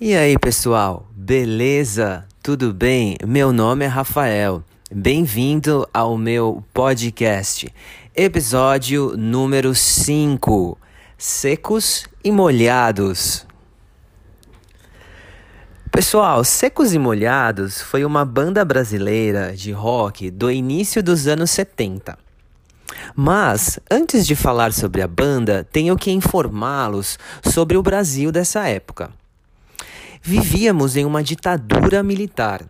E aí, pessoal? Beleza? Tudo bem? Meu nome é Rafael. Bem-vindo ao meu podcast, episódio número 5: Secos e Molhados. Pessoal, Secos e Molhados foi uma banda brasileira de rock do início dos anos 70. Mas, antes de falar sobre a banda, tenho que informá-los sobre o Brasil dessa época. Vivíamos em uma ditadura militar.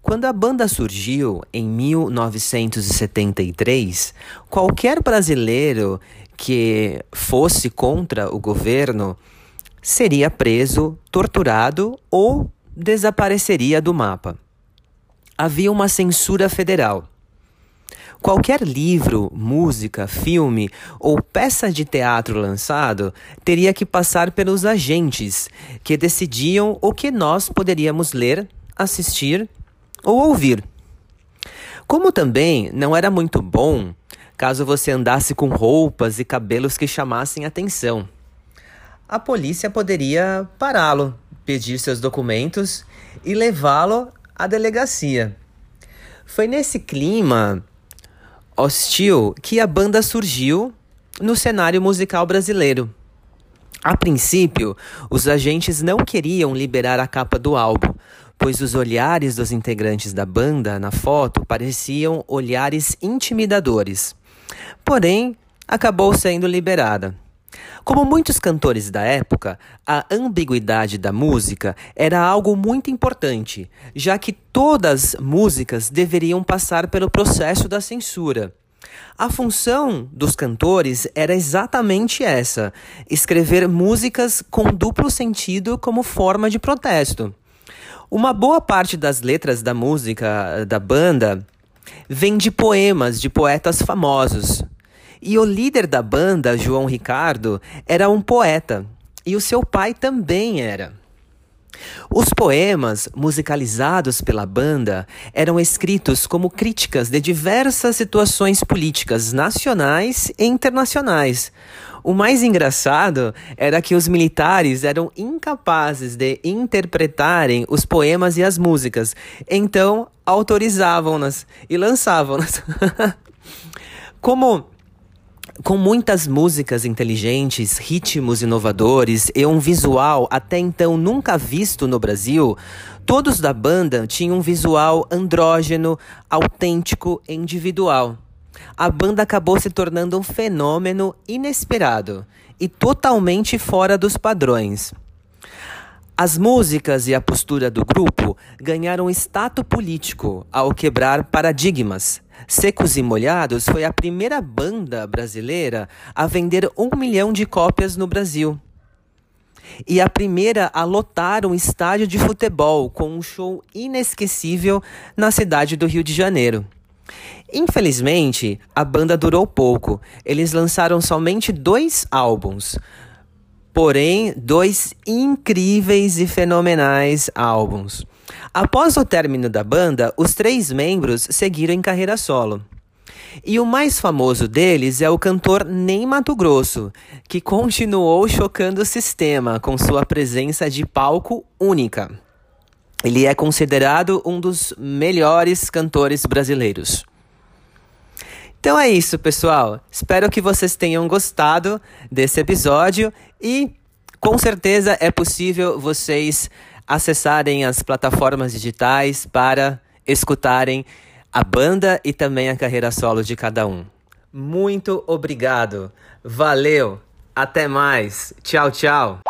Quando a banda surgiu em 1973, qualquer brasileiro que fosse contra o governo seria preso, torturado ou desapareceria do mapa. Havia uma censura federal. Qualquer livro, música, filme ou peça de teatro lançado teria que passar pelos agentes que decidiam o que nós poderíamos ler, assistir ou ouvir. Como também não era muito bom caso você andasse com roupas e cabelos que chamassem atenção. A polícia poderia pará-lo, pedir seus documentos e levá-lo à delegacia. Foi nesse clima hostil que a banda surgiu no cenário musical brasileiro. A princípio, os agentes não queriam liberar a capa do álbum, pois os olhares dos integrantes da banda na foto pareciam olhares intimidadores. Porém, acabou sendo liberada. Como muitos cantores da época, a ambiguidade da música era algo muito importante, já que todas músicas deveriam passar pelo processo da censura. A função dos cantores era exatamente essa: escrever músicas com duplo sentido como forma de protesto. Uma boa parte das letras da música da banda vem de poemas de poetas famosos. E o líder da banda, João Ricardo, era um poeta, e o seu pai também era. Os poemas, musicalizados pela banda, eram escritos como críticas de diversas situações políticas nacionais e internacionais. O mais engraçado era que os militares eram incapazes de interpretarem os poemas e as músicas, então autorizavam-nas e lançavam-nas. como com muitas músicas inteligentes, ritmos inovadores e um visual até então nunca visto no Brasil, todos da banda tinham um visual andrógeno, autêntico e individual. A banda acabou se tornando um fenômeno inesperado e totalmente fora dos padrões. As músicas e a postura do grupo ganharam status político ao quebrar paradigmas. Secos e Molhados foi a primeira banda brasileira a vender um milhão de cópias no Brasil. E a primeira a lotar um estádio de futebol com um show inesquecível na cidade do Rio de Janeiro. Infelizmente, a banda durou pouco. Eles lançaram somente dois álbuns. Porém, dois incríveis e fenomenais álbuns. Após o término da banda, os três membros seguiram em carreira solo. E o mais famoso deles é o cantor Ney Mato Grosso, que continuou chocando o sistema com sua presença de palco única. Ele é considerado um dos melhores cantores brasileiros. Então é isso, pessoal. Espero que vocês tenham gostado desse episódio e com certeza é possível vocês acessarem as plataformas digitais para escutarem a banda e também a carreira solo de cada um. Muito obrigado. Valeu. Até mais. Tchau, tchau.